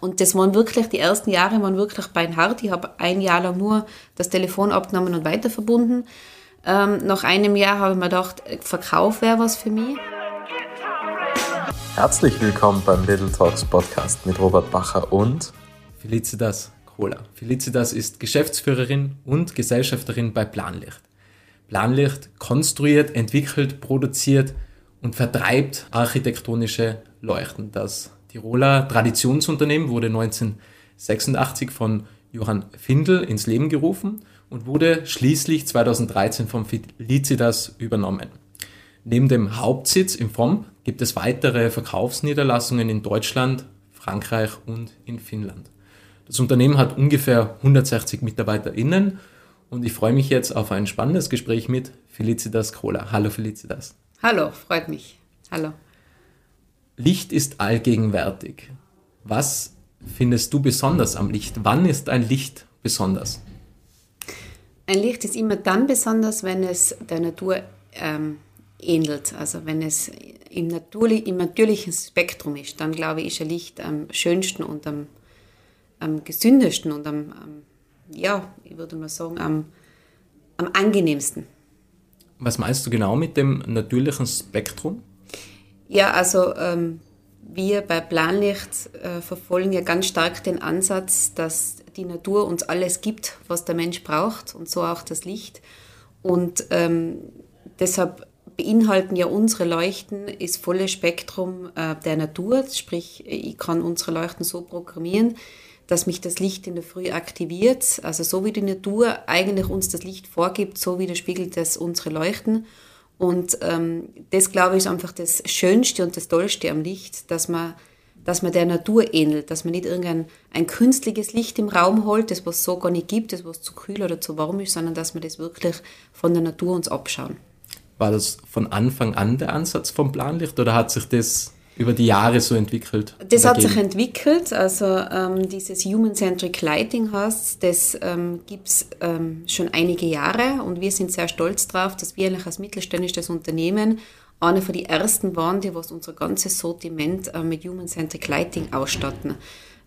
Und das waren wirklich, die ersten Jahre waren wirklich beinhart. Ich habe ein Jahr lang nur das Telefon abgenommen und weiter verbunden. Ähm, nach einem Jahr habe ich mir gedacht, Verkauf wäre was für mich. Herzlich willkommen beim Little Talks Podcast mit Robert Bacher und Felicitas Kohler. Felicitas ist Geschäftsführerin und Gesellschafterin bei Planlicht. Planlicht konstruiert, entwickelt, produziert und vertreibt architektonische Leuchten. Das Tiroler Traditionsunternehmen wurde 1986 von Johann Findel ins Leben gerufen und wurde schließlich 2013 von Felicitas übernommen. Neben dem Hauptsitz in FOM gibt es weitere Verkaufsniederlassungen in Deutschland, Frankreich und in Finnland. Das Unternehmen hat ungefähr 160 MitarbeiterInnen und ich freue mich jetzt auf ein spannendes Gespräch mit Felicitas Kohler. Hallo Felicitas. Hallo, freut mich. Hallo. Licht ist allgegenwärtig. Was findest du besonders am Licht? Wann ist ein Licht besonders? Ein Licht ist immer dann besonders, wenn es der Natur ähm, ähnelt. Also wenn es im, Naturli im natürlichen Spektrum ist, dann glaube ich, ist ein Licht am schönsten und am, am gesündesten und am, am, ja, ich würde mal sagen, am, am angenehmsten. Was meinst du genau mit dem natürlichen Spektrum? Ja, also ähm, wir bei Planlicht äh, verfolgen ja ganz stark den Ansatz, dass die Natur uns alles gibt, was der Mensch braucht und so auch das Licht. Und ähm, deshalb beinhalten ja unsere Leuchten das volle Spektrum äh, der Natur. Sprich, ich kann unsere Leuchten so programmieren, dass mich das Licht in der Früh aktiviert. Also so wie die Natur eigentlich uns das Licht vorgibt, so widerspiegelt das unsere Leuchten. Und ähm, das, glaube ich, ist einfach das Schönste und das Tollste am Licht, dass man, dass man der Natur ähnelt, dass man nicht irgendein ein künstliches Licht im Raum holt, das was so gar nicht gibt, das was zu kühl oder zu warm ist, sondern dass man das wirklich von der Natur uns abschauen. War das von Anfang an der Ansatz vom Planlicht oder hat sich das über die Jahre so entwickelt? Das hat sich entwickelt. Also ähm, dieses Human-Centric Lighting heißt, das ähm, gibt es ähm, schon einige Jahre und wir sind sehr stolz darauf, dass wir eigentlich als mittelständisches Unternehmen eine von den ersten waren, die was unser ganzes Sortiment äh, mit Human-Centric Lighting ausstatten.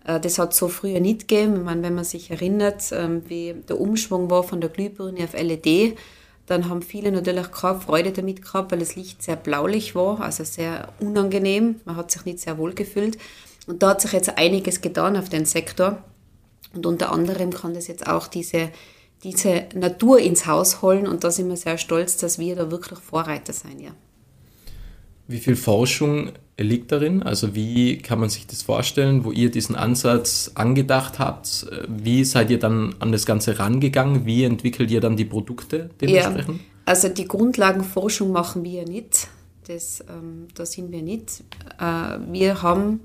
Äh, das hat so früher nicht gegeben. Ich meine, wenn man sich erinnert, ähm, wie der Umschwung war von der Glühbirne auf LED, dann haben viele natürlich keine Freude damit gehabt, weil das Licht sehr blaulich war, also sehr unangenehm. Man hat sich nicht sehr wohl gefühlt. Und da hat sich jetzt einiges getan auf den Sektor. Und unter anderem kann das jetzt auch diese, diese Natur ins Haus holen. Und da sind wir sehr stolz, dass wir da wirklich Vorreiter sein, ja. Wie viel Forschung liegt darin? Also wie kann man sich das vorstellen, wo ihr diesen Ansatz angedacht habt? Wie seid ihr dann an das Ganze rangegangen? Wie entwickelt ihr dann die Produkte dementsprechend? Ja, also die Grundlagenforschung machen wir nicht. Das, ähm, da sind wir nicht. Äh, wir haben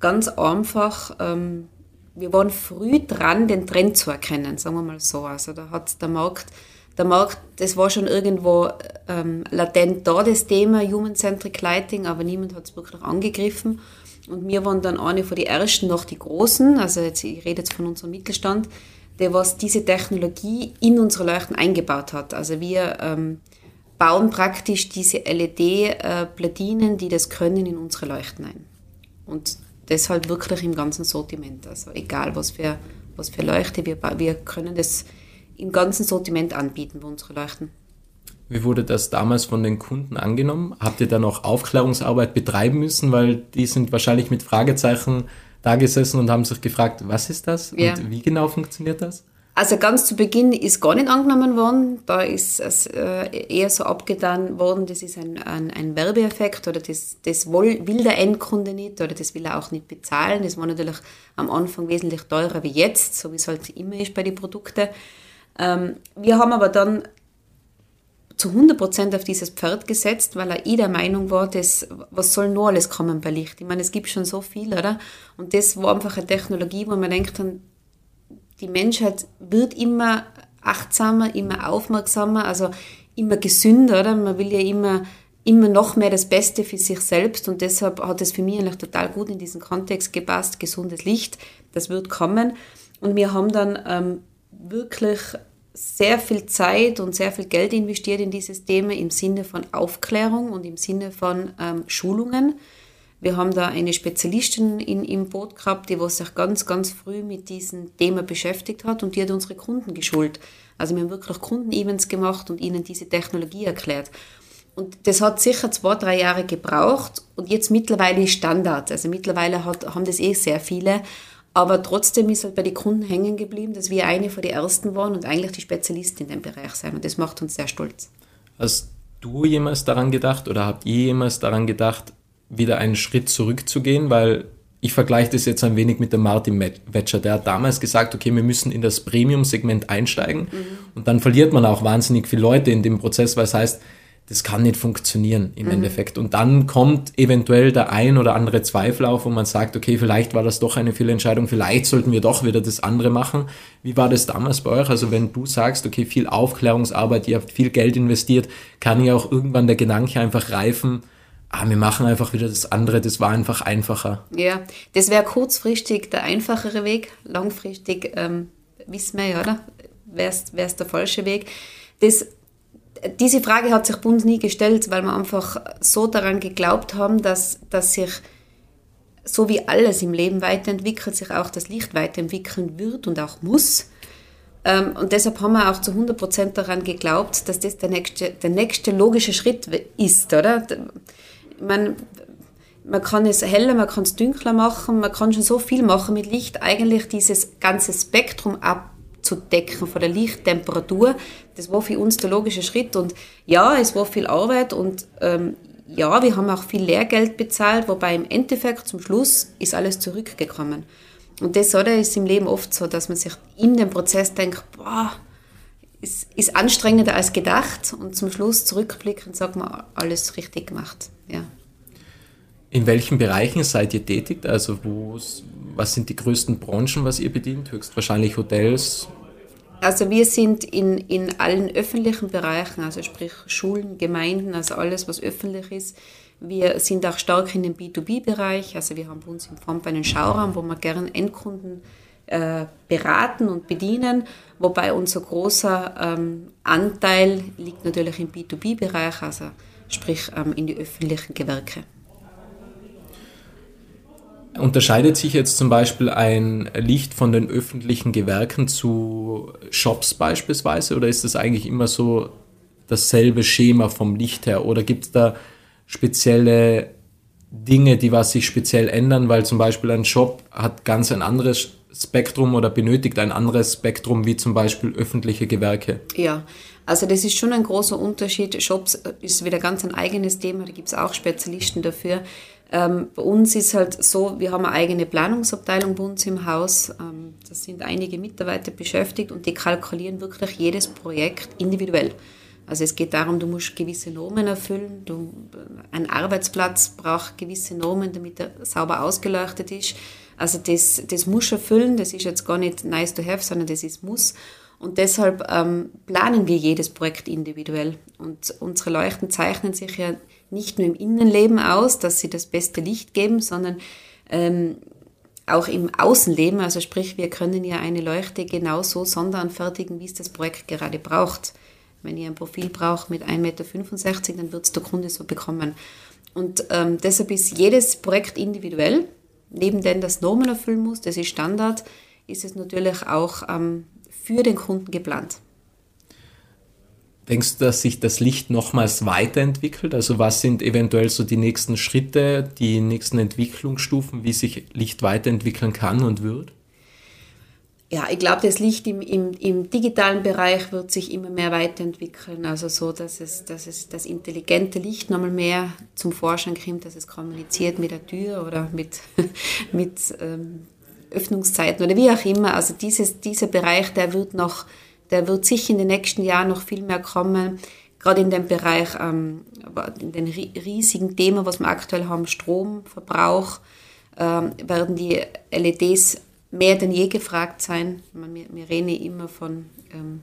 ganz einfach, ähm, wir waren früh dran, den Trend zu erkennen, sagen wir mal so. Also da hat der Markt der Markt, das war schon irgendwo ähm, latent da, das Thema Human-Centric Lighting, aber niemand hat es wirklich angegriffen. Und wir waren dann eine von den ersten, noch die Großen, also jetzt, ich rede jetzt von unserem Mittelstand, der was diese Technologie in unsere Leuchten eingebaut hat. Also wir ähm, bauen praktisch diese LED-Platinen, die das können, in unsere Leuchten ein. Und deshalb wirklich im ganzen Sortiment. Also egal was für, was für Leuchte, wir, wir können das im ganzen Sortiment anbieten bei unseren Leuchten. Wie wurde das damals von den Kunden angenommen? Habt ihr da noch Aufklärungsarbeit betreiben müssen? Weil die sind wahrscheinlich mit Fragezeichen da gesessen und haben sich gefragt, was ist das ja. und wie genau funktioniert das? Also ganz zu Beginn ist gar nicht angenommen worden. Da ist es äh, eher so abgetan worden, das ist ein, ein, ein Werbeeffekt oder das, das will, will der Endkunde nicht oder das will er auch nicht bezahlen. Das war natürlich am Anfang wesentlich teurer wie jetzt, so wie es halt immer ist bei den Produkten. Ähm, wir haben aber dann zu 100% auf dieses Pferd gesetzt, weil er eh der Meinung war, dass, was soll nur alles kommen bei Licht? Ich meine, es gibt schon so viel, oder? Und das war einfach eine Technologie, wo man denkt, die Menschheit wird immer achtsamer, immer aufmerksamer, also immer gesünder, oder? Man will ja immer, immer noch mehr das Beste für sich selbst und deshalb hat es für mich eigentlich total gut in diesen Kontext gepasst, gesundes Licht, das wird kommen. Und wir haben dann ähm, wirklich sehr viel Zeit und sehr viel Geld investiert in dieses Thema im Sinne von Aufklärung und im Sinne von ähm, Schulungen. Wir haben da eine Spezialistin in, im Boot gehabt, die was sich ganz, ganz früh mit diesem Thema beschäftigt hat und die hat unsere Kunden geschult. Also wir haben wirklich Kundenevents gemacht und ihnen diese Technologie erklärt. Und das hat sicher zwei, drei Jahre gebraucht und jetzt mittlerweile ist Standard. Also mittlerweile hat, haben das eh sehr viele. Aber trotzdem ist halt bei den Kunden hängen geblieben, dass wir eine von den ersten waren und eigentlich die Spezialisten in dem Bereich sein. Und das macht uns sehr stolz. Hast du jemals daran gedacht oder habt ihr jemals daran gedacht, wieder einen Schritt zurückzugehen? Weil ich vergleiche das jetzt ein wenig mit dem Martin Wetscher. Der hat damals gesagt, okay, wir müssen in das Premium-Segment einsteigen. Mhm. Und dann verliert man auch wahnsinnig viele Leute in dem Prozess, weil es heißt, das kann nicht funktionieren im mhm. Endeffekt. Und dann kommt eventuell der ein oder andere Zweifel auf, wo man sagt, okay, vielleicht war das doch eine Fehlentscheidung, vielleicht sollten wir doch wieder das andere machen. Wie war das damals bei euch? Also wenn du sagst, okay, viel Aufklärungsarbeit, ihr habt viel Geld investiert, kann ja auch irgendwann der Gedanke einfach reifen, ah, wir machen einfach wieder das andere, das war einfach einfacher. Ja, das wäre kurzfristig der einfachere Weg, langfristig ähm, wissen wir ja, oder? Wäre es der falsche Weg. Das diese Frage hat sich bei uns nie gestellt, weil wir einfach so daran geglaubt haben, dass, dass sich so wie alles im Leben weiterentwickelt, sich auch das Licht weiterentwickeln wird und auch muss. Ähm, und deshalb haben wir auch zu 100% daran geglaubt, dass das der nächste, der nächste logische Schritt ist, oder? Man, man kann es heller, man kann es dunkler machen, man kann schon so viel machen mit Licht, eigentlich dieses ganze Spektrum ab, abzudecken von der Lichttemperatur. Das war für uns der logische Schritt und ja, es war viel Arbeit und ähm, ja, wir haben auch viel Lehrgeld bezahlt, wobei im Endeffekt zum Schluss ist alles zurückgekommen. Und das oder, ist im Leben oft so, dass man sich in dem Prozess denkt, boah, ist, ist anstrengender als gedacht und zum Schluss zurückblickend sagt man, alles richtig gemacht. Ja. In welchen Bereichen seid ihr tätig? Also was sind die größten Branchen, was ihr bedient? Höchstwahrscheinlich Hotels? Also wir sind in, in allen öffentlichen Bereichen, also sprich Schulen, Gemeinden, also alles, was öffentlich ist. Wir sind auch stark in dem B2B-Bereich. Also wir haben bei uns im Front einen Schauraum, wo wir gerne Endkunden äh, beraten und bedienen, wobei unser großer ähm, Anteil liegt natürlich im B2B-Bereich, also sprich ähm, in die öffentlichen Gewerke. Unterscheidet sich jetzt zum Beispiel ein Licht von den öffentlichen Gewerken zu Shops beispielsweise oder ist das eigentlich immer so dasselbe Schema vom Licht her oder gibt es da spezielle Dinge, die was sich speziell ändern, weil zum Beispiel ein Shop hat ganz ein anderes Spektrum oder benötigt ein anderes Spektrum wie zum Beispiel öffentliche Gewerke? Ja, also das ist schon ein großer Unterschied. Shops ist wieder ganz ein eigenes Thema, da gibt es auch Spezialisten dafür. Ähm, bei uns ist halt so, wir haben eine eigene Planungsabteilung bei uns im Haus. Ähm, da sind einige Mitarbeiter beschäftigt und die kalkulieren wirklich jedes Projekt individuell. Also es geht darum, du musst gewisse Normen erfüllen. Du, ein Arbeitsplatz braucht gewisse Normen, damit er sauber ausgeleuchtet ist. Also das, das muss erfüllen. Das ist jetzt gar nicht nice to have, sondern das ist muss. Und deshalb ähm, planen wir jedes Projekt individuell. Und unsere Leuchten zeichnen sich ja nicht nur im Innenleben aus, dass sie das beste Licht geben, sondern ähm, auch im Außenleben. Also sprich, wir können ja eine Leuchte genauso sonderanfertigen, wie es das Projekt gerade braucht. Wenn ihr ein Profil braucht mit 1,65 Meter, dann wird es der Kunde so bekommen. Und ähm, deshalb ist jedes Projekt individuell. Neben dem das Normen erfüllen muss, das ist Standard, ist es natürlich auch ähm, für den Kunden geplant. Denkst du, dass sich das Licht nochmals weiterentwickelt? Also was sind eventuell so die nächsten Schritte, die nächsten Entwicklungsstufen, wie sich Licht weiterentwickeln kann und wird? Ja, ich glaube, das Licht im, im, im digitalen Bereich wird sich immer mehr weiterentwickeln. Also so, dass es, dass es das intelligente Licht nochmal mehr zum Vorschein kommt, dass es kommuniziert mit der Tür oder mit, mit ähm, Öffnungszeiten oder wie auch immer. Also dieses, dieser Bereich, der wird noch der wird sicher in den nächsten Jahren noch viel mehr kommen. Gerade in dem Bereich, ähm, in den riesigen Themen, was wir aktuell haben, Stromverbrauch, ähm, werden die LEDs mehr denn je gefragt sein. Wir, wir reden immer von, ähm,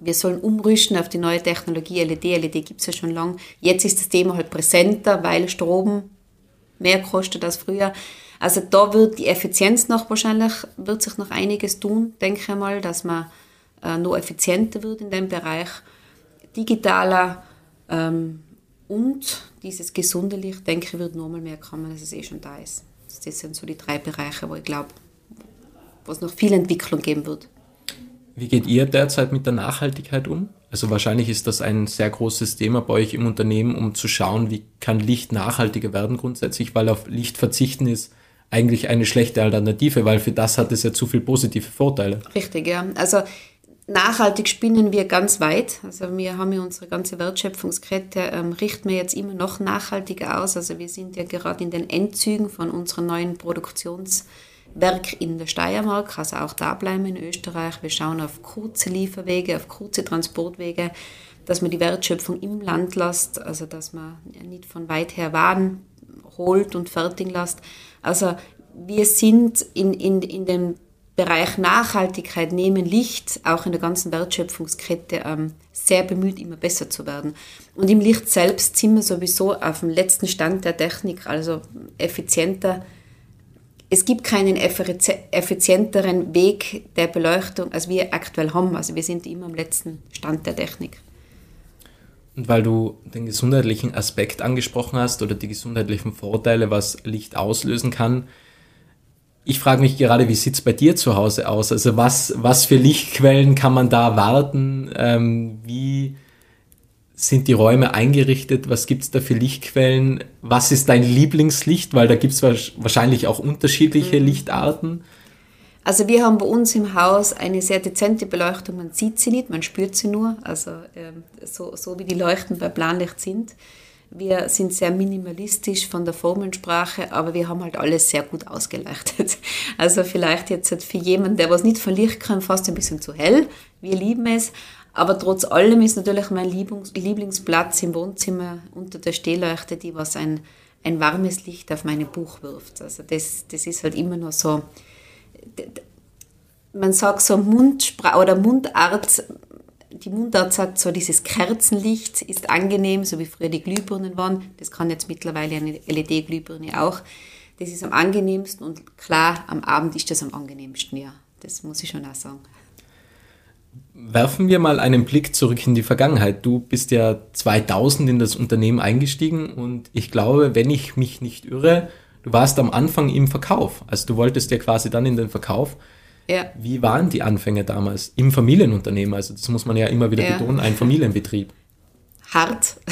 wir sollen umrüsten auf die neue Technologie LED. LED gibt es ja schon lange. Jetzt ist das Thema halt präsenter, weil Strom mehr kostet als früher. Also da wird die Effizienz noch wahrscheinlich, wird sich noch einiges tun, denke ich mal, dass man äh, noch effizienter wird in dem Bereich. Digitaler ähm, Und dieses gesunde Licht, denke ich, wird nur mal mehr kommen, als es eh schon da ist. Das sind so die drei Bereiche, wo ich glaube, wo es noch viel Entwicklung geben wird. Wie geht ihr derzeit mit der Nachhaltigkeit um? Also wahrscheinlich ist das ein sehr großes Thema bei euch im Unternehmen, um zu schauen, wie kann Licht nachhaltiger werden grundsätzlich, weil auf Licht verzichten ist eigentlich eine schlechte Alternative, weil für das hat es ja zu viele positive Vorteile. Richtig, ja. Also nachhaltig spinnen wir ganz weit. Also wir haben ja unsere ganze Wertschöpfungskette, ähm, richten wir jetzt immer noch nachhaltiger aus. Also wir sind ja gerade in den Endzügen von unserem neuen Produktionswerk in der Steiermark, also auch da bleiben in Österreich. Wir schauen auf kurze Lieferwege, auf kurze Transportwege, dass man die Wertschöpfung im Land lässt, also dass man nicht von weit her Waren holt und fertigen lässt. Also wir sind in, in, in dem Bereich Nachhaltigkeit nehmen Licht auch in der ganzen Wertschöpfungskette ähm, sehr bemüht, immer besser zu werden. Und im Licht selbst sind wir sowieso auf dem letzten Stand der Technik, also effizienter. Es gibt keinen effizienteren Weg der Beleuchtung, als wir aktuell haben. Also wir sind immer am letzten Stand der Technik. Und weil du den gesundheitlichen Aspekt angesprochen hast oder die gesundheitlichen Vorteile, was Licht auslösen kann, ich frage mich gerade, wie sieht es bei dir zu Hause aus? Also was, was für Lichtquellen kann man da warten? Ähm, wie sind die Räume eingerichtet? Was gibt es da für Lichtquellen? Was ist dein Lieblingslicht? Weil da gibt es wahrscheinlich auch unterschiedliche mhm. Lichtarten. Also wir haben bei uns im Haus eine sehr dezente Beleuchtung. Man sieht sie nicht, man spürt sie nur. Also ähm, so, so wie die Leuchten bei Planlicht sind. Wir sind sehr minimalistisch von der Formensprache, aber wir haben halt alles sehr gut ausgeleuchtet. Also vielleicht jetzt für jemanden, der was nicht von Licht kann, fast ein bisschen zu hell. Wir lieben es. Aber trotz allem ist natürlich mein Lieblingsplatz im Wohnzimmer unter der Stehleuchte, die was ein, ein warmes Licht auf mein Buch wirft. Also das, das ist halt immer noch so, man sagt so Mundsprache oder Mundart, die Mundart sagt so, dieses Kerzenlicht ist angenehm, so wie früher die Glühbirnen waren. Das kann jetzt mittlerweile eine LED-Glühbirne auch. Das ist am angenehmsten und klar, am Abend ist das am angenehmsten, ja. Das muss ich schon auch sagen. Werfen wir mal einen Blick zurück in die Vergangenheit. Du bist ja 2000 in das Unternehmen eingestiegen und ich glaube, wenn ich mich nicht irre, du warst am Anfang im Verkauf. Also du wolltest ja quasi dann in den Verkauf. Ja. Wie waren die Anfänge damals im Familienunternehmen? Also das muss man ja immer wieder ja. betonen, ein Familienbetrieb. Hart.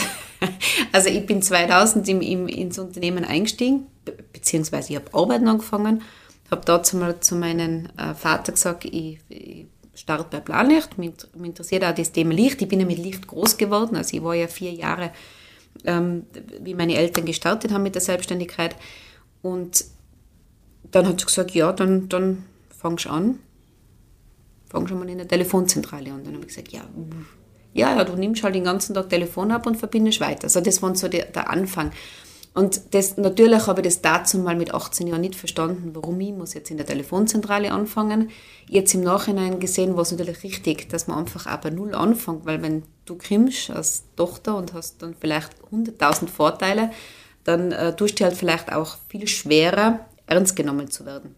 Also ich bin 2000 im, im, ins Unternehmen eingestiegen, beziehungsweise ich habe Arbeiten angefangen, habe dazu mal zu meinem äh, Vater gesagt, ich, ich starte bei Planlicht, mich, mich interessiert auch das Thema Licht. Ich bin ja mit Licht groß geworden, also ich war ja vier Jahre, ähm, wie meine Eltern gestartet haben mit der Selbstständigkeit und dann hat sie gesagt, ja, dann, dann fangst du an, fangst schon mal in der Telefonzentrale an. Dann habe ich gesagt, ja, ja, ja, du nimmst halt den ganzen Tag Telefon ab und verbindest weiter. Also das war so der, der Anfang. Und das, natürlich habe ich das dazu mal mit 18 Jahren nicht verstanden, warum ich muss jetzt in der Telefonzentrale anfangen. Jetzt im Nachhinein gesehen war es natürlich richtig, dass man einfach auch bei Null anfängt, weil wenn du krimmst als Tochter und hast dann vielleicht 100.000 Vorteile, dann äh, tust du halt vielleicht auch viel schwerer, ernst genommen zu werden.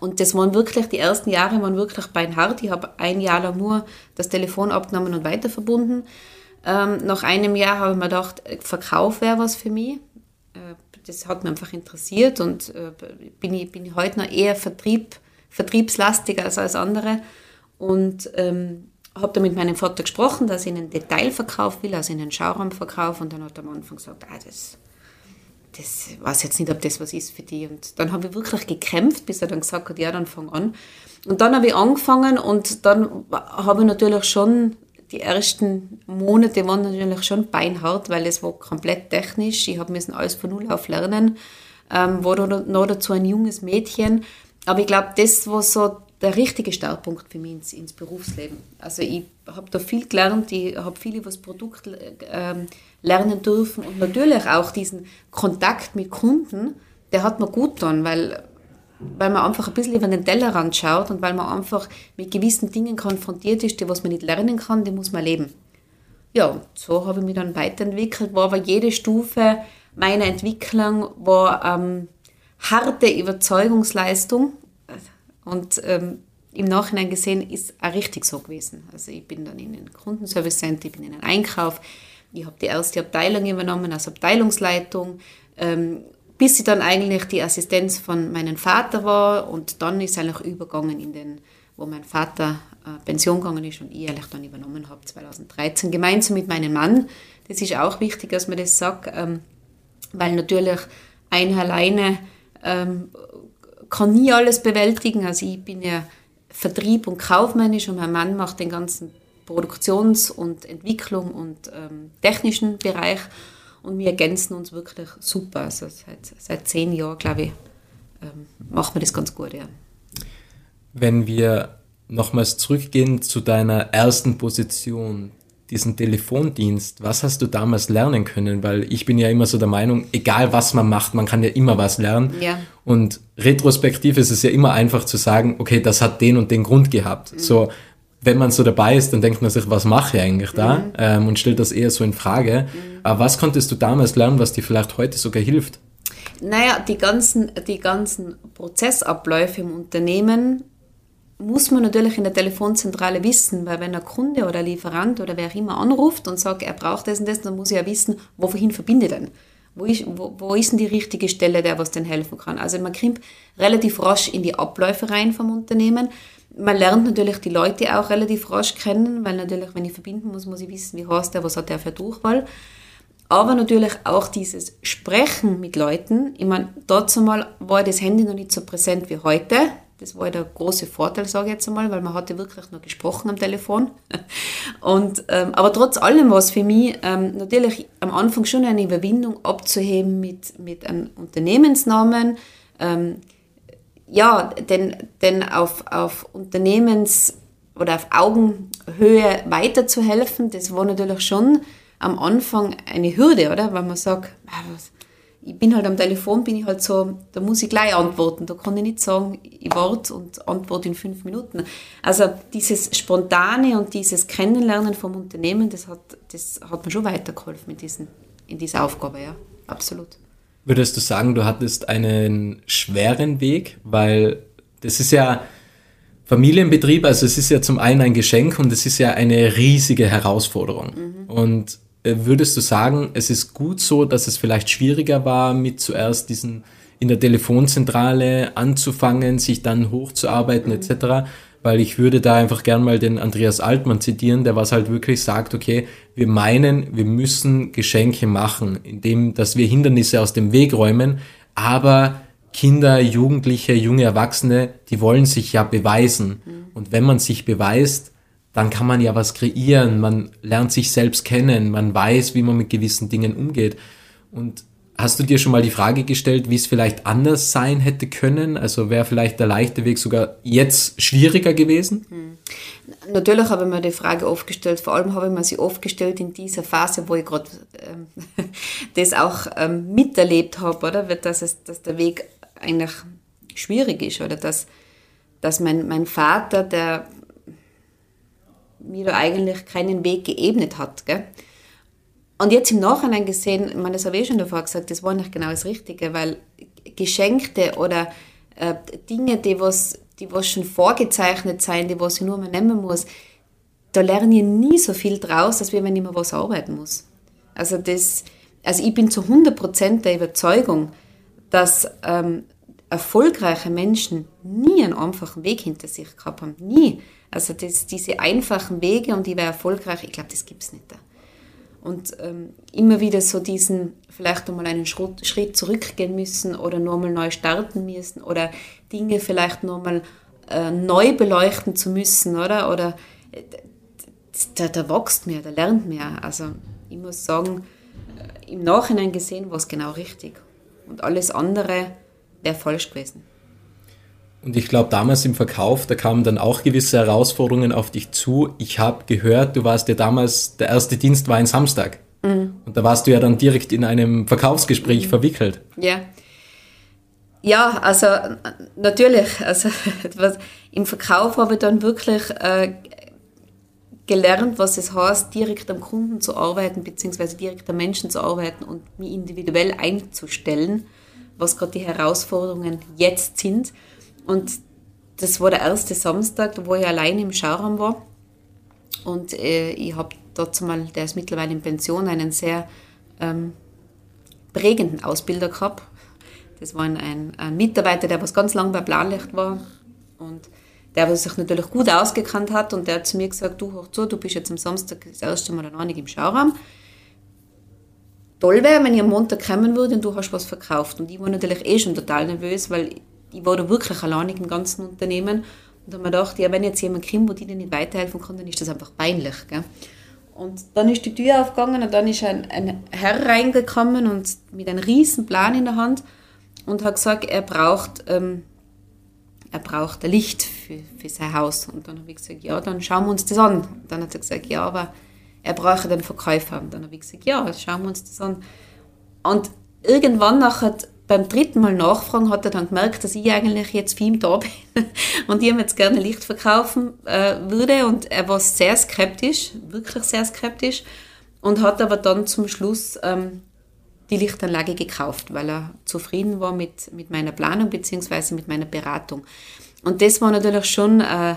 Und das waren wirklich, die ersten Jahre waren wirklich beinhart. Ich habe ein Jahr lang nur das Telefon abgenommen und weiter verbunden. Ähm, nach einem Jahr habe ich mir gedacht, Verkauf wäre was für mich. Äh, das hat mich einfach interessiert und äh, bin, ich, bin ich heute noch eher Vertrieb, vertriebslastiger als alles andere. Und ähm, habe dann mit meinem Vater gesprochen, dass ich einen Detailverkauf will, also in einen Schauraumverkauf. Und dann hat er am Anfang gesagt, ah, das das weiß jetzt nicht, ob das was ist für die. Und dann habe ich wirklich gekämpft, bis er dann gesagt hat, ja, dann fang an. Und dann habe ich angefangen und dann habe ich natürlich schon, die ersten Monate waren natürlich schon beinhart, weil es war komplett technisch. Ich habe müssen alles von Null auf lernen. Ähm, war noch dazu ein junges Mädchen. Aber ich glaube, das war so der richtige Startpunkt für mich ins, ins Berufsleben. Also ich habe da viel gelernt, ich habe viel über das Produkt ähm, lernen dürfen und natürlich auch diesen Kontakt mit Kunden, der hat mir gut getan, weil, weil man einfach ein bisschen über den Tellerrand schaut und weil man einfach mit gewissen Dingen konfrontiert ist, die was man nicht lernen kann, die muss man leben. Ja, so habe ich mich dann weiterentwickelt, war aber jede Stufe meiner Entwicklung war ähm, harte Überzeugungsleistung und ähm, im Nachhinein gesehen ist auch richtig so gewesen. Also ich bin dann in den Kundenservice Center, ich bin in den Einkauf, ich habe die erste Abteilung übernommen als Abteilungsleitung, ähm, bis ich dann eigentlich die Assistenz von meinem Vater war und dann ist eigentlich übergegangen in den, wo mein Vater äh, Pension gegangen ist und ich eigentlich dann übernommen habe 2013, gemeinsam mit meinem Mann. Das ist auch wichtig, dass man das sagt, ähm, weil natürlich ein alleine ähm, kann nie alles bewältigen. Also ich bin ja Vertrieb und kaufmännisch und mein Mann macht den ganzen Produktions- und Entwicklung und ähm, technischen Bereich und wir ergänzen uns wirklich super. Also seit, seit zehn Jahren, glaube ich, ähm, machen wir das ganz gut. Ja. Wenn wir nochmals zurückgehen zu deiner ersten Position, diesen Telefondienst, was hast du damals lernen können? Weil ich bin ja immer so der Meinung, egal was man macht, man kann ja immer was lernen. Ja. Und retrospektiv ist es ja immer einfach zu sagen, okay, das hat den und den Grund gehabt. Mhm. So, wenn man so dabei ist, dann denkt man sich, was mache ich eigentlich da? Mhm. Ähm, und stellt das eher so in Frage. Mhm. Aber was konntest du damals lernen, was dir vielleicht heute sogar hilft? Naja, die ganzen, die ganzen Prozessabläufe im Unternehmen muss man natürlich in der Telefonzentrale wissen, weil wenn ein Kunde oder ein Lieferant oder wer auch immer anruft und sagt, er braucht das und das, dann muss ich ja wissen, wohin verbinde ich denn? Wo ist, wo, wo ist denn die richtige Stelle, der was denn helfen kann? Also man kommt relativ rasch in die Abläufe rein vom Unternehmen. Man lernt natürlich die Leute auch relativ rasch kennen, weil natürlich, wenn ich verbinden muss, muss ich wissen, wie heißt der, was hat der für Durchwahl. Aber natürlich auch dieses Sprechen mit Leuten. Ich meine, dazu mal war das Handy noch nicht so präsent wie heute. Das war der große Vorteil, sage ich jetzt einmal, weil man hatte wirklich noch gesprochen am Telefon. Und, ähm, aber trotz allem war es für mich ähm, natürlich am Anfang schon eine Überwindung abzuheben mit, mit einem Unternehmensnamen. Ähm, ja, denn, denn auf, auf Unternehmens- oder auf Augenhöhe weiterzuhelfen, das war natürlich schon am Anfang eine Hürde, oder? Weil man sagt, ah, ich bin halt am Telefon, bin ich halt so, da muss ich gleich antworten. Da kann ich nicht sagen, ich warte und antworte in fünf Minuten. Also dieses Spontane und dieses Kennenlernen vom Unternehmen, das hat, das hat mir schon weitergeholfen in, diesen, in dieser Aufgabe, ja, absolut. Würdest du sagen, du hattest einen schweren Weg, weil das ist ja Familienbetrieb, also es ist ja zum einen ein Geschenk und es ist ja eine riesige Herausforderung. Mhm. Und äh, würdest du sagen, es ist gut so, dass es vielleicht schwieriger war, mit zuerst diesen in der Telefonzentrale anzufangen, sich dann hochzuarbeiten mhm. etc., weil ich würde da einfach gern mal den Andreas Altmann zitieren, der was halt wirklich sagt, okay, wir meinen, wir müssen Geschenke machen, indem, dass wir Hindernisse aus dem Weg räumen, aber Kinder, Jugendliche, junge Erwachsene, die wollen sich ja beweisen. Mhm. Und wenn man sich beweist, dann kann man ja was kreieren, man lernt sich selbst kennen, man weiß, wie man mit gewissen Dingen umgeht. Und hast du dir schon mal die Frage gestellt, wie es vielleicht anders sein hätte können? Also wäre vielleicht der leichte Weg sogar jetzt schwieriger gewesen? Hm. Natürlich habe ich mir die Frage oft gestellt, vor allem habe ich mir sie oft gestellt in dieser Phase, wo ich gerade ähm, das auch ähm, miterlebt habe, oder? Dass, es, dass der Weg eigentlich schwierig ist oder dass, dass mein, mein Vater, der mir da eigentlich keinen Weg geebnet hat. Gell? Und jetzt im Nachhinein gesehen, ich meine, das habe ich schon davor gesagt, das war nicht genau das Richtige, weil Geschenkte oder äh, Dinge, die was, die was schon vorgezeichnet sein, die was ich nur mal nehmen muss, da lerne ich nie so viel draus, als wenn ich mal was arbeiten muss. Also, das, also ich bin zu 100% der Überzeugung, dass ähm, erfolgreiche Menschen nie einen einfachen Weg hinter sich gehabt haben. Nie. Also das, diese einfachen Wege und die wäre erfolgreich, ich glaube, das gibt es nicht. Und ähm, immer wieder so diesen, vielleicht einmal einen Schritt, Schritt zurückgehen müssen oder nochmal neu starten müssen oder Dinge vielleicht nochmal äh, neu beleuchten zu müssen, oder? Oder äh, da, da wächst mehr, da lernt mehr. Also ich muss sagen, äh, im Nachhinein gesehen war es genau richtig. Und alles andere wäre falsch gewesen. Und ich glaube, damals im Verkauf, da kamen dann auch gewisse Herausforderungen auf dich zu. Ich habe gehört, du warst ja damals, der erste Dienst war ein Samstag. Mhm. Und da warst du ja dann direkt in einem Verkaufsgespräch mhm. verwickelt. Ja. Ja, also natürlich. Also im Verkauf habe ich dann wirklich äh, gelernt, was es heißt, direkt am Kunden zu arbeiten, beziehungsweise direkt am Menschen zu arbeiten und mich individuell einzustellen, was gerade die Herausforderungen jetzt sind. Und das war der erste Samstag, wo ich alleine im Schauraum war. Und äh, ich habe dort mal, der ist mittlerweile in Pension, einen sehr ähm, prägenden Ausbilder gehabt. Das war ein, ein, Mitarbeiter, der was ganz lange bei Planlicht war und der was sich natürlich gut ausgekannt hat und der hat zu mir gesagt, du hoch zu, du bist jetzt am Samstag das erste Mal alleinig im Schauraum. Toll wäre, wenn ich am Montag kommen würde und du hast was verkauft. Und ich war natürlich eh schon total nervös, weil ich war da wirklich alleinig im ganzen Unternehmen und habe mir gedacht, ja, wenn jetzt jemand kommt, die dir nicht weiterhelfen kann, dann ist das einfach peinlich. Gell? Und dann ist die Tür aufgegangen und dann ist ein, ein Herr reingekommen und mit einem riesen Plan in der Hand und hat gesagt, er braucht, ähm, er braucht ein Licht für, für sein Haus. Und dann habe ich gesagt, ja, dann schauen wir uns das an. Und dann hat er gesagt, ja, aber er braucht einen Verkäufer. Und dann habe ich gesagt, ja, schauen wir uns das an. Und irgendwann nachher beim dritten Mal nachfragen hat er dann gemerkt, dass ich eigentlich jetzt für ihn da bin und ihm jetzt gerne Licht verkaufen äh, würde und er war sehr skeptisch, wirklich sehr skeptisch und hat aber dann zum Schluss ähm, die Lichtanlage gekauft, weil er zufrieden war mit, mit meiner Planung bzw. mit meiner Beratung. Und das war natürlich schon, äh,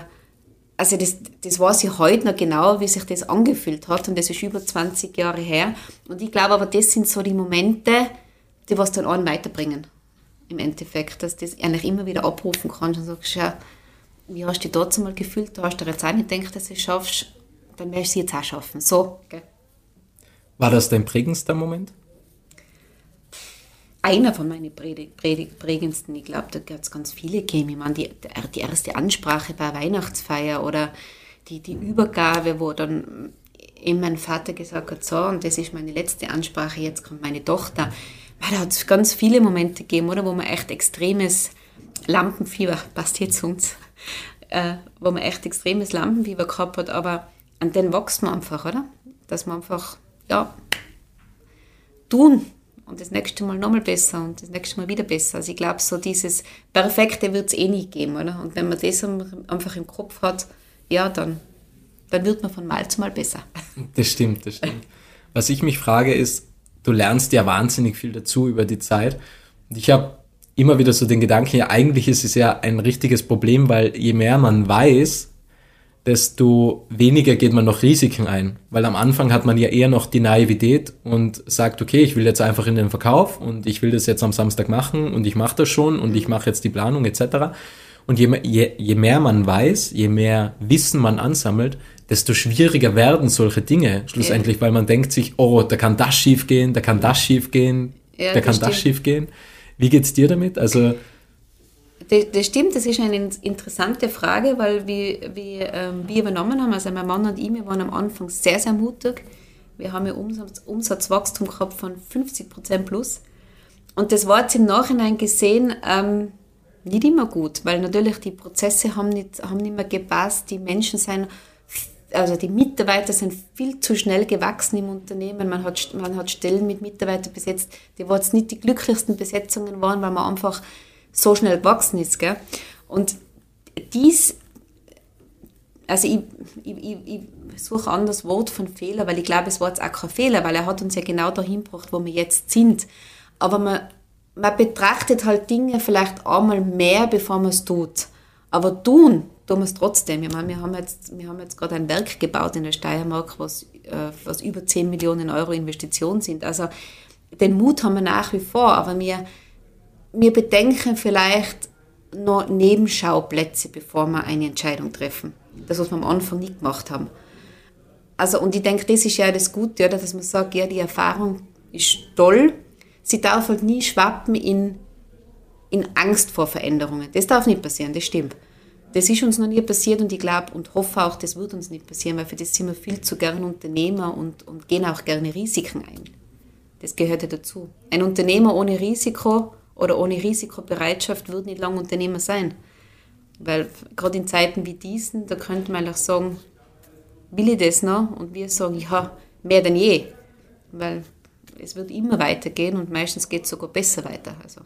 also das, das weiß ich heute noch genau, wie sich das angefühlt hat und das ist über 20 Jahre her. Und ich glaube aber, das sind so die Momente, die was dann einen weiterbringen. Im Endeffekt, dass du das eigentlich immer wieder abrufen kannst und sagst, ja, wie hast du dich dazu mal gefühlt? Du hast dir jetzt auch nicht gedacht, dass du es schaffst, dann wirst du es jetzt auch schaffen. So, gell? War das dein prägendster Moment? Einer von meinen prägendsten. Ich glaube, da gibt es ganz viele gegeben. Ich meine, die, die erste Ansprache bei Weihnachtsfeier oder die, die Übergabe, wo dann eben mein Vater gesagt hat, so, und das ist meine letzte Ansprache, jetzt kommt meine Tochter da hat es ganz viele Momente gegeben, oder, wo man echt extremes Lampenfieber, passt zu uns, äh, wo man echt extremes Lampenfieber gehabt hat, aber an den wächst man einfach, oder? Dass man einfach, ja, tun und das nächste Mal nochmal besser und das nächste Mal wieder besser. Also ich glaube, so dieses Perfekte wird es eh nie geben, oder? Und wenn man das einfach im Kopf hat, ja, dann, dann wird man von Mal zu Mal besser. Das stimmt, das stimmt. Was ich mich frage ist, du lernst ja wahnsinnig viel dazu über die Zeit. Und ich habe immer wieder so den Gedanken, ja, eigentlich ist es ja ein richtiges Problem, weil je mehr man weiß, desto weniger geht man noch Risiken ein. Weil am Anfang hat man ja eher noch die Naivität und sagt, okay, ich will jetzt einfach in den Verkauf und ich will das jetzt am Samstag machen und ich mache das schon und ich mache jetzt die Planung etc. Und je, je, je mehr man weiß, je mehr Wissen man ansammelt, desto schwieriger werden solche Dinge schlussendlich, ja. weil man denkt sich, oh, da kann das schief gehen, da kann das schief gehen, ja, da kann das, das schief gehen. Wie geht's dir damit? Also das, das, stimmt, das ist eine interessante Frage, weil wir, wir, ähm, wir übernommen haben, also mein Mann und ich, wir waren am Anfang sehr, sehr mutig. Wir haben ja Umsatz, Umsatzwachstum gehabt von 50 Prozent plus. Und das war jetzt im Nachhinein gesehen ähm, nicht immer gut, weil natürlich die Prozesse haben nicht, haben nicht mehr gepasst, die Menschen sind also die Mitarbeiter sind viel zu schnell gewachsen im Unternehmen. Man hat, man hat Stellen mit Mitarbeitern besetzt, die jetzt nicht die glücklichsten Besetzungen waren, weil man einfach so schnell gewachsen ist. Gell? Und dies, also ich, ich, ich, ich suche an das Wort von Fehler, weil ich glaube, es war jetzt auch kein Fehler, weil er hat uns ja genau dahin gebracht, wo wir jetzt sind. Aber man, man betrachtet halt Dinge vielleicht einmal mehr, bevor man es tut. Aber tun, tun wir es trotzdem. Ich meine, wir haben jetzt, wir haben jetzt gerade ein Werk gebaut in der Steiermark, was, äh, was über 10 Millionen Euro Investitionen sind. Also den Mut haben wir nach wie vor, aber wir, wir bedenken vielleicht noch Nebenschauplätze, bevor wir eine Entscheidung treffen. Das, was wir am Anfang nicht gemacht haben. Also, und ich denke, das ist ja das Gute, oder, dass man sagt, ja, die Erfahrung ist toll, sie darf halt nie schwappen in, in Angst vor Veränderungen. Das darf nicht passieren, das stimmt. Das ist uns noch nie passiert und ich glaube und hoffe auch, das wird uns nicht passieren, weil für das sind wir viel zu gern Unternehmer und, und gehen auch gerne Risiken ein. Das gehört ja dazu. Ein Unternehmer ohne Risiko oder ohne Risikobereitschaft wird nicht lange Unternehmer sein. Weil gerade in Zeiten wie diesen, da könnte man auch sagen, will ich das noch? Und wir sagen, ja, mehr denn je. Weil es wird immer weitergehen und meistens geht es sogar besser weiter. Also.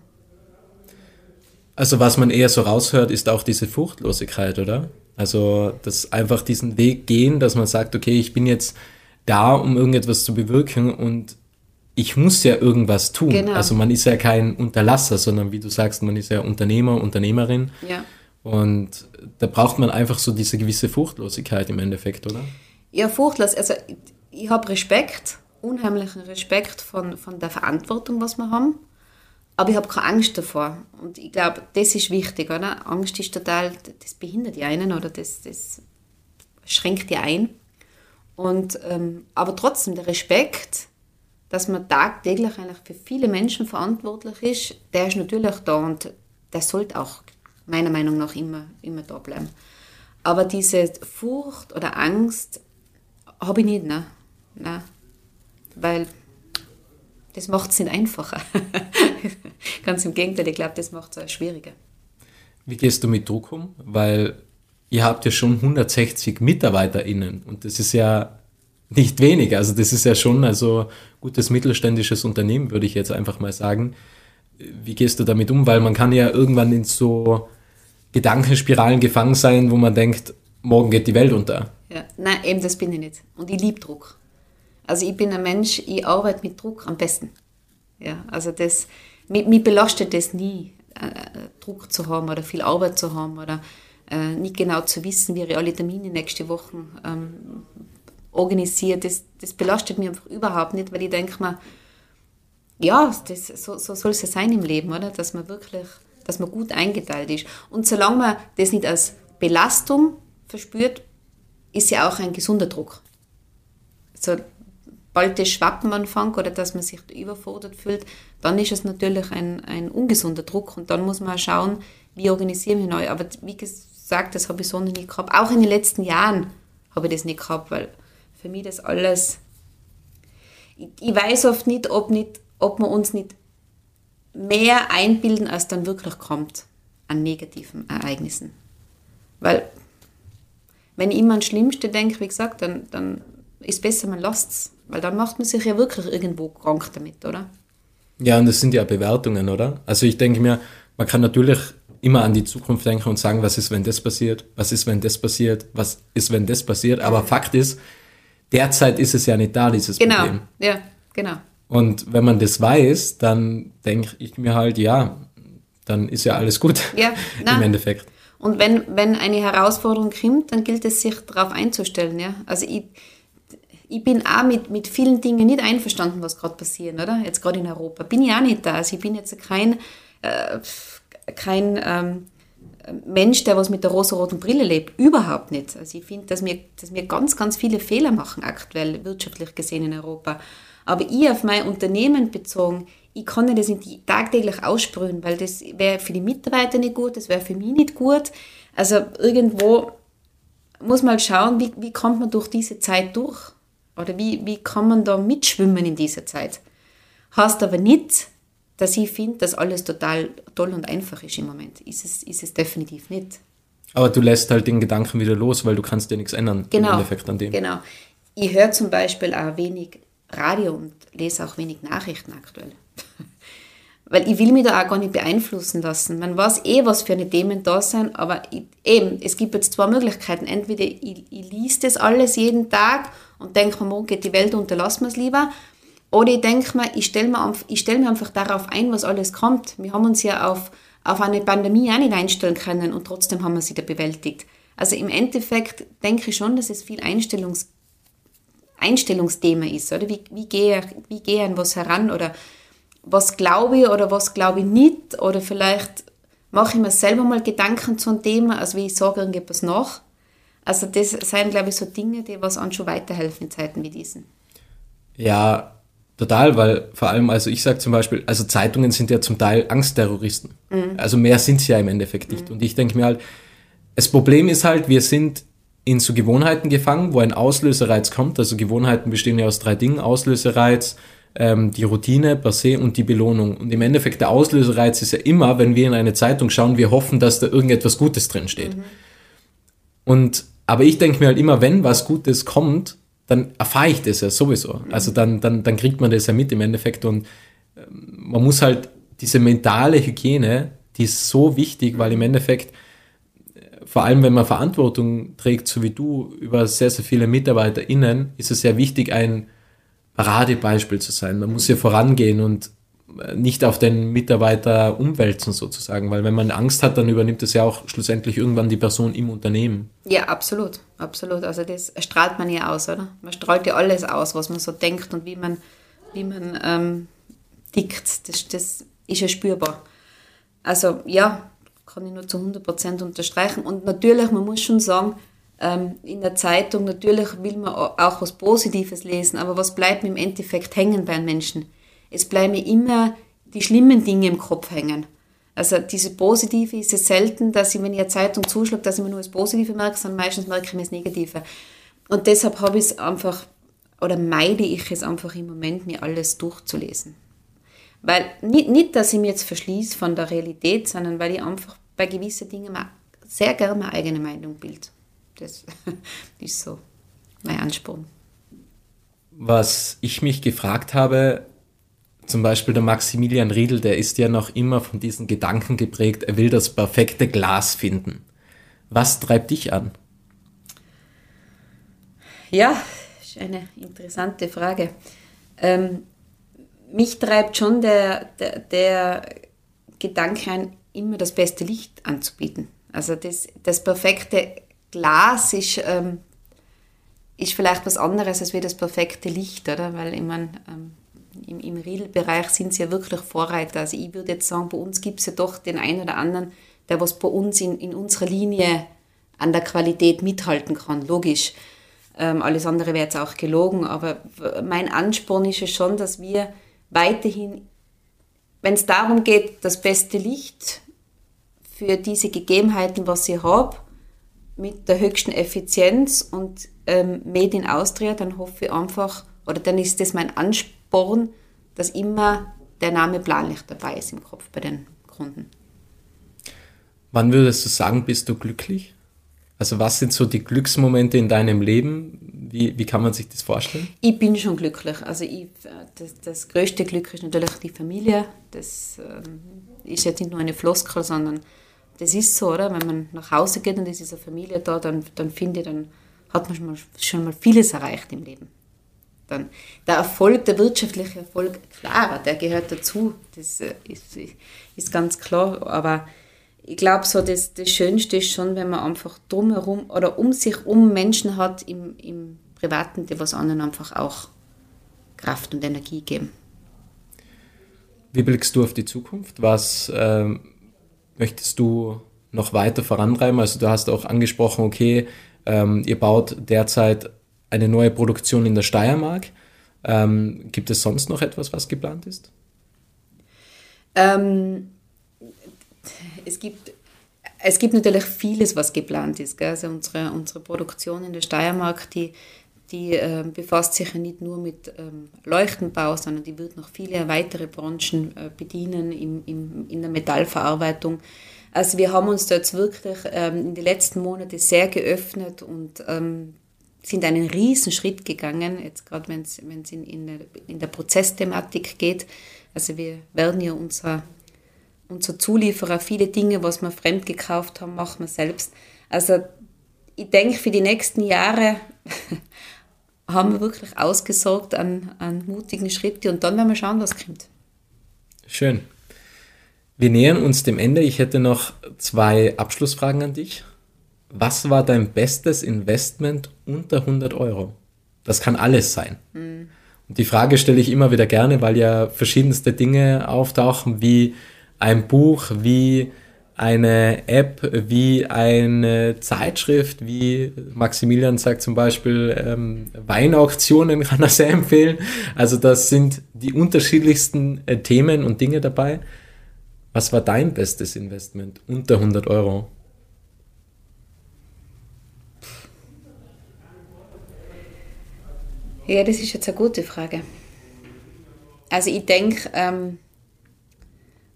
Also was man eher so raushört, ist auch diese Furchtlosigkeit, oder? Also das einfach diesen Weg gehen, dass man sagt, okay, ich bin jetzt da, um irgendetwas zu bewirken und ich muss ja irgendwas tun. Genau. Also man ist ja kein Unterlasser, sondern wie du sagst, man ist ja Unternehmer, Unternehmerin. Ja. Und da braucht man einfach so diese gewisse Furchtlosigkeit im Endeffekt, oder? Ja, furchtlos. Also ich habe Respekt, unheimlichen Respekt von, von der Verantwortung, was wir haben. Aber ich habe keine Angst davor. Und ich glaube, das ist wichtig, oder? Angst ist total, das behindert die einen oder das, das schränkt die ein. Und, ähm, aber trotzdem, der Respekt, dass man tagtäglich eigentlich für viele Menschen verantwortlich ist, der ist natürlich da und der sollte auch meiner Meinung nach immer, immer da bleiben. Aber diese Furcht oder Angst habe ich nicht, ne? Nein. Weil das macht es nicht einfacher. Ganz im Gegenteil, ich glaube, das macht es schwieriger. Wie gehst du mit Druck um? Weil ihr habt ja schon 160 MitarbeiterInnen und das ist ja nicht wenig. Also das ist ja schon also gutes mittelständisches Unternehmen, würde ich jetzt einfach mal sagen. Wie gehst du damit um? Weil man kann ja irgendwann in so Gedankenspiralen gefangen sein, wo man denkt, morgen geht die Welt unter. Ja, nein, eben das bin ich nicht. Und ich liebe Druck. Also ich bin ein Mensch, ich arbeite mit Druck am besten. Ja, also das, mich, mich belastet das nie, äh, Druck zu haben oder viel Arbeit zu haben oder äh, nicht genau zu wissen, wie ich alle Termine nächste Woche ähm, organisiert. Das, das belastet mich einfach überhaupt nicht, weil ich denke mir, ja, das, so, so soll es ja sein im Leben, oder? Dass man wirklich, dass man gut eingeteilt ist. Und solange man das nicht als Belastung verspürt, ist ja auch ein gesunder Druck. Sobald das Schwappen anfängt oder dass man sich überfordert fühlt, dann ist es natürlich ein, ein ungesunder Druck und dann muss man schauen, wie organisieren wir neu. Aber wie gesagt, das habe ich so noch nicht gehabt. Auch in den letzten Jahren habe ich das nicht gehabt, weil für mich das alles. Ich, ich weiß oft nicht ob, nicht, ob wir uns nicht mehr einbilden, als dann wirklich kommt an negativen Ereignissen. Weil, wenn ich immer an das Schlimmste denke, wie gesagt, dann, dann ist besser, man lasst es. Weil dann macht man sich ja wirklich irgendwo krank damit, oder? Ja, und das sind ja Bewertungen, oder? Also ich denke mir, man kann natürlich immer an die Zukunft denken und sagen, was ist, wenn das passiert? Was ist, wenn das passiert? Was ist, wenn das passiert? Aber Fakt ist, derzeit ist es ja nicht da, dieses genau. Problem. Genau, ja, genau. Und wenn man das weiß, dann denke ich mir halt, ja, dann ist ja alles gut ja, im Endeffekt. Und wenn, wenn eine Herausforderung kommt, dann gilt es, sich darauf einzustellen. Ja? Also ich, ich bin auch mit, mit vielen Dingen nicht einverstanden, was gerade passieren, oder? Jetzt gerade in Europa. Bin ich auch nicht da. Also ich bin jetzt kein, äh, kein ähm, Mensch, der was mit der rosa-roten Brille lebt. Überhaupt nicht. Also ich finde, dass wir, dass wir ganz, ganz viele Fehler machen aktuell, wirtschaftlich gesehen in Europa. Aber ich auf mein Unternehmen bezogen, ich kann nicht das nicht tagtäglich aussprühen, weil das wäre für die Mitarbeiter nicht gut, das wäre für mich nicht gut. Also irgendwo muss man halt schauen, wie, wie kommt man durch diese Zeit durch? Oder wie, wie kann man da mitschwimmen in dieser Zeit? Heißt aber nicht, dass ich finde, dass alles total toll und einfach ist im Moment. Ist es, ist es definitiv nicht. Aber du lässt halt den Gedanken wieder los, weil du kannst dir nichts ändern genau, im Endeffekt an dem. Genau. Ich höre zum Beispiel auch wenig Radio und lese auch wenig Nachrichten aktuell. weil ich will mich da auch gar nicht beeinflussen lassen. Man weiß eh, was für eine Themen da sind, aber ich, eben, es gibt jetzt zwei Möglichkeiten. Entweder ich, ich lese das alles jeden Tag und denke mir, morgen geht die Welt unter, lassen wir es lieber. Oder ich denke mir, ich stelle mir, stell mir einfach darauf ein, was alles kommt. Wir haben uns ja auf, auf eine Pandemie auch nicht einstellen können und trotzdem haben wir sie da bewältigt. Also im Endeffekt denke ich schon, dass es viel Einstellungs, Einstellungsthema ist. Oder? Wie, wie, gehe, wie gehe ich an was heran? Oder was glaube ich oder was glaube ich nicht? Oder vielleicht mache ich mir selber mal Gedanken zu einem Thema, also wie ich sage irgendetwas nach. Also das sind, glaube ich, so Dinge, die was an schon weiterhelfen in Zeiten wie diesen. Ja, Total, weil vor allem, also ich sage zum Beispiel, also Zeitungen sind ja zum Teil Angstterroristen. Mhm. Also mehr sind sie ja im Endeffekt nicht. Mhm. Und ich denke mir halt, das Problem ist halt, wir sind in so Gewohnheiten gefangen, wo ein Auslösereiz kommt. Also Gewohnheiten bestehen ja aus drei Dingen. Auslösereiz, ähm, die Routine per se und die Belohnung. Und im Endeffekt der Auslösereiz ist ja immer, wenn wir in eine Zeitung schauen, wir hoffen, dass da irgendetwas Gutes drin steht. Mhm. Und aber ich denke mir halt immer, wenn was Gutes kommt, dann erfahre ich das ja sowieso. Also dann, dann, dann kriegt man das ja mit im Endeffekt und ähm, man muss halt diese mentale Hygiene, die ist so wichtig, weil im Endeffekt, äh, vor allem wenn man Verantwortung trägt, so wie du, über sehr, sehr viele MitarbeiterInnen, ist es sehr wichtig, ein Paradebeispiel zu sein. Man muss hier vorangehen und äh, nicht auf den Mitarbeiter umwälzen sozusagen, weil wenn man Angst hat, dann übernimmt es ja auch schlussendlich irgendwann die Person im Unternehmen. Ja, absolut, absolut. Also das strahlt man ja aus, oder? Man strahlt ja alles aus, was man so denkt und wie man, wie man ähm, tickt. Das, das ist ja spürbar. Also ja, kann ich nur zu 100% unterstreichen. Und natürlich, man muss schon sagen, ähm, in der Zeitung, natürlich will man auch was Positives lesen, aber was bleibt im Endeffekt hängen bei einem Menschen? Es bleiben immer die schlimmen Dinge im Kopf hängen. Also diese Positive ist es selten, dass ich, wenn ich eine Zeitung zuschlage, dass ich mir nur das Positive merke, sondern meistens merke ich mir das Negative. Und deshalb habe ich es einfach, oder meide ich es einfach im Moment, mir alles durchzulesen. Weil, nicht, nicht dass ich mich jetzt verschließe von der Realität, sondern weil ich einfach bei gewissen Dingen sehr gerne meine eigene Meinung bilde. Das ist so mein Ansporn. Was ich mich gefragt habe, zum Beispiel der Maximilian Riedel, der ist ja noch immer von diesen Gedanken geprägt, er will das perfekte Glas finden. Was treibt dich an? Ja, ist eine interessante Frage. Ähm, mich treibt schon der, der, der Gedanke an, immer das beste Licht anzubieten. Also das, das perfekte Glas ist, ähm, ist vielleicht was anderes als wie das perfekte Licht, oder? Weil ich meine, ähm, im, im Riedelbereich sind sie ja wirklich Vorreiter. Also ich würde jetzt sagen, bei uns gibt es ja doch den einen oder anderen, der was bei uns in, in unserer Linie an der Qualität mithalten kann, logisch. Ähm, alles andere wäre jetzt auch gelogen, aber mein Ansporn ist es schon, dass wir weiterhin, wenn es darum geht, das beste Licht für diese Gegebenheiten, was ich habe, mit der höchsten Effizienz und ähm, Made in Austria, dann hoffe ich einfach, oder dann ist das mein Ansporn, dass immer der Name Planlicht dabei ist im Kopf bei den Kunden. Wann würdest du sagen, bist du glücklich? Also was sind so die Glücksmomente in deinem Leben? Wie, wie kann man sich das vorstellen? Ich bin schon glücklich. Also ich, das, das größte Glück ist natürlich die Familie. Das ähm, ist jetzt nicht nur eine Floskel, sondern das ist so, oder? Wenn man nach Hause geht und es ist eine Familie da, dann, dann finde ich, dann hat man schon mal, schon mal vieles erreicht im Leben dann der Erfolg, der wirtschaftliche Erfolg, klar, der gehört dazu, das äh, ist, ist ganz klar, aber ich glaube so, das, das Schönste ist schon, wenn man einfach drumherum oder um sich um Menschen hat im, im Privaten, die was anderen einfach auch Kraft und Energie geben. Wie blickst du auf die Zukunft? Was ähm, möchtest du noch weiter vorantreiben? Also du hast auch angesprochen, okay, ähm, ihr baut derzeit eine neue Produktion in der Steiermark. Ähm, gibt es sonst noch etwas, was geplant ist? Ähm, es, gibt, es gibt natürlich vieles, was geplant ist. Gell? Also unsere, unsere Produktion in der Steiermark, die, die äh, befasst sich ja nicht nur mit ähm, Leuchtenbau, sondern die wird noch viele weitere Branchen äh, bedienen im, im, in der Metallverarbeitung. Also wir haben uns da jetzt wirklich ähm, in den letzten Monaten sehr geöffnet und ähm, sind einen riesen Schritt gegangen, jetzt gerade wenn es in, in, der, in der Prozessthematik geht. Also wir werden ja unser, unser Zulieferer viele Dinge, was wir fremd gekauft haben, machen wir selbst. Also ich denke, für die nächsten Jahre haben wir wirklich ausgesorgt an, an mutigen Schritte und dann werden wir schauen, was kommt. Schön. Wir nähern uns dem Ende. Ich hätte noch zwei Abschlussfragen an dich. Was war dein bestes Investment unter 100 Euro? Das kann alles sein. Mhm. Und die Frage stelle ich immer wieder gerne, weil ja verschiedenste Dinge auftauchen, wie ein Buch, wie eine App, wie eine Zeitschrift, wie Maximilian sagt zum Beispiel, ähm, Weinauktionen kann er sehr empfehlen. Also das sind die unterschiedlichsten äh, Themen und Dinge dabei. Was war dein bestes Investment unter 100 Euro? Ja, das ist jetzt eine gute Frage. Also ich denke, ähm,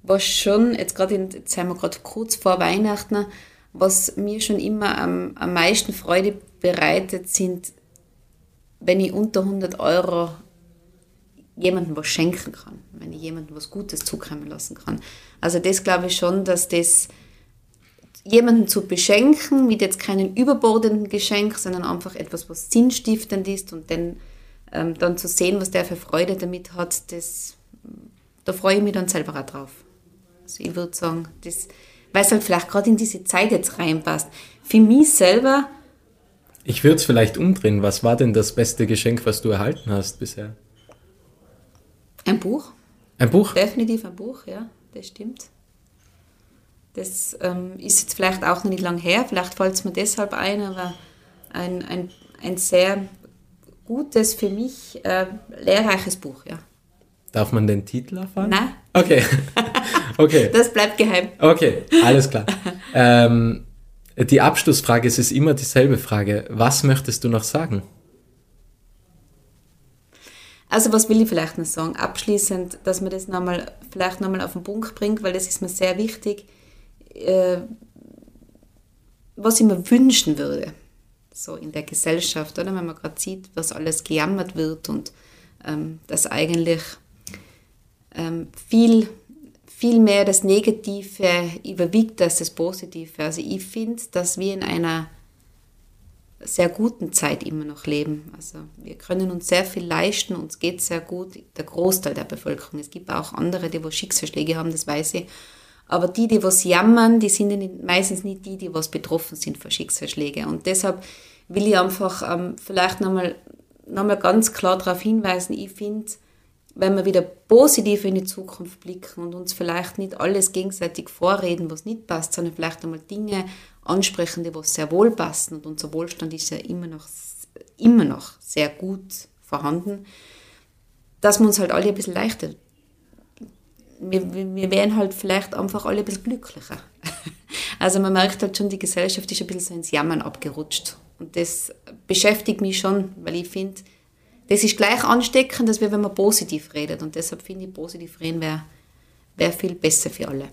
was schon, jetzt gerade jetzt sind wir gerade kurz vor Weihnachten, was mir schon immer am, am meisten Freude bereitet, sind, wenn ich unter 100 Euro jemandem was schenken kann, wenn ich jemandem was Gutes zukommen lassen kann. Also das glaube ich schon, dass das jemanden zu beschenken mit jetzt keinem überbordenden Geschenk, sondern einfach etwas, was sinnstiftend ist und dann ähm, dann zu sehen, was der für Freude damit hat, das, da freue ich mich dann selber auch drauf. Also ich würde sagen, das, weil es halt vielleicht gerade in diese Zeit jetzt reinpasst. Für mich selber Ich würde es vielleicht umdrehen. Was war denn das beste Geschenk, was du erhalten hast bisher? Ein Buch. Ein Buch? Definitiv ein Buch, ja, das stimmt. Das ähm, ist jetzt vielleicht auch noch nicht lang her, vielleicht fällt es mir deshalb ein, aber ein, ein, ein sehr gutes, für mich äh, lehrreiches Buch, ja. Darf man den Titel erfahren? Nein. Okay. okay. Das bleibt geheim. Okay, alles klar. ähm, die Abschlussfrage es ist immer dieselbe Frage. Was möchtest du noch sagen? Also was will ich vielleicht noch sagen? Abschließend, dass man das nochmal, vielleicht nochmal auf den Punkt bringt, weil das ist mir sehr wichtig, äh, was ich mir wünschen würde, so in der Gesellschaft, oder wenn man gerade sieht, was alles gejammert wird und ähm, dass eigentlich ähm, viel, viel mehr das Negative überwiegt als das Positive. Also ich finde, dass wir in einer sehr guten Zeit immer noch leben. Also wir können uns sehr viel leisten, uns geht sehr gut, der Großteil der Bevölkerung. Es gibt auch andere, die wo Schicksalsschläge haben, das weiß ich. Aber die, die was jammern, die sind meistens nicht die, die was betroffen sind von Schicksalsschlägen. Und deshalb will ich einfach ähm, vielleicht nochmal noch mal ganz klar darauf hinweisen, ich finde, wenn wir wieder positiv in die Zukunft blicken und uns vielleicht nicht alles gegenseitig vorreden, was nicht passt, sondern vielleicht einmal Dinge ansprechen, die was sehr wohl passen und unser Wohlstand ist ja immer noch, immer noch sehr gut vorhanden, dass wir uns halt alle ein bisschen leichter, wir, wir wären halt vielleicht einfach alle ein bisschen glücklicher. Also man merkt halt schon, die Gesellschaft ist ein bisschen so ins Jammern abgerutscht. Und das beschäftigt mich schon, weil ich finde, das ist gleich ansteckend, als wenn man positiv redet. Und deshalb finde ich, positiv reden wäre wär viel besser für alle.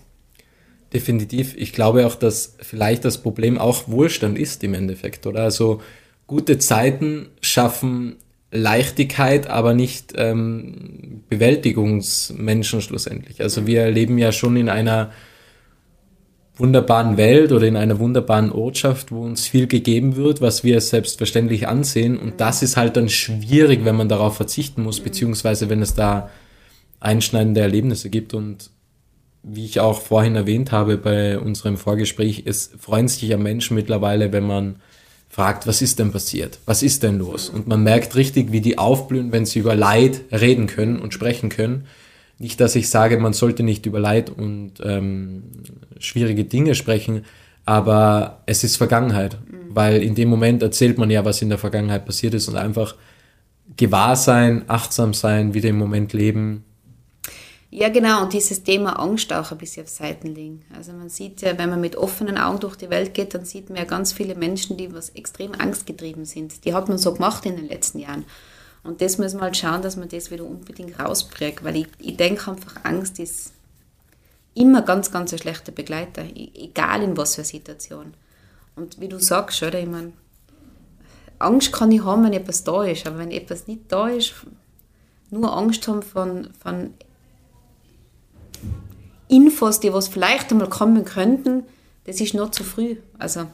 Definitiv. Ich glaube auch, dass vielleicht das Problem auch Wohlstand ist im Endeffekt, oder? Also gute Zeiten schaffen Leichtigkeit, aber nicht ähm, Bewältigungsmenschen schlussendlich. Also wir leben ja schon in einer wunderbaren Welt oder in einer wunderbaren Ortschaft, wo uns viel gegeben wird, was wir selbstverständlich ansehen. Und das ist halt dann schwierig, wenn man darauf verzichten muss, beziehungsweise wenn es da einschneidende Erlebnisse gibt. Und wie ich auch vorhin erwähnt habe bei unserem Vorgespräch, es freuen sich ja Menschen mittlerweile, wenn man fragt, was ist denn passiert? Was ist denn los? Und man merkt richtig, wie die aufblühen, wenn sie über Leid reden können und sprechen können. Nicht, dass ich sage, man sollte nicht über Leid und ähm, schwierige Dinge sprechen, aber es ist Vergangenheit, mhm. weil in dem Moment erzählt man ja, was in der Vergangenheit passiert ist und einfach gewahr sein, achtsam sein, wieder im Moment leben. Ja, genau, und dieses Thema Angst auch ein bisschen auf Seiten legen. Also man sieht ja, wenn man mit offenen Augen durch die Welt geht, dann sieht man ja ganz viele Menschen, die was extrem angstgetrieben sind. Die hat man so gemacht in den letzten Jahren. Und das muss man halt schauen, dass man das wieder unbedingt rausprägt, weil ich, ich denke einfach, Angst ist immer ganz, ganz ein schlechter Begleiter, egal in was für Situation. Und wie du sagst, oder, ich meine, Angst kann ich haben, wenn etwas da ist, aber wenn etwas nicht da ist, nur Angst haben von, von Infos, die was vielleicht einmal kommen könnten, das ist noch zu früh. Also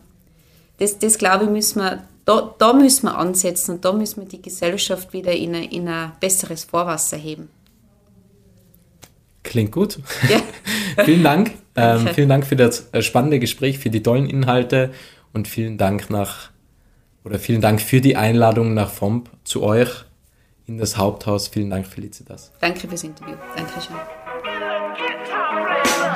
das, das glaube ich, müssen wir da, da müssen wir ansetzen und da müssen wir die Gesellschaft wieder in, ein, in ein besseres Vorwasser heben. Klingt gut. Ja. vielen Dank. Ähm, vielen Dank für das äh, spannende Gespräch, für die tollen Inhalte und vielen Dank nach oder vielen Dank für die Einladung nach FOMP zu euch in das Haupthaus. Vielen Dank, Felicitas. Danke fürs Interview. Dankeschön.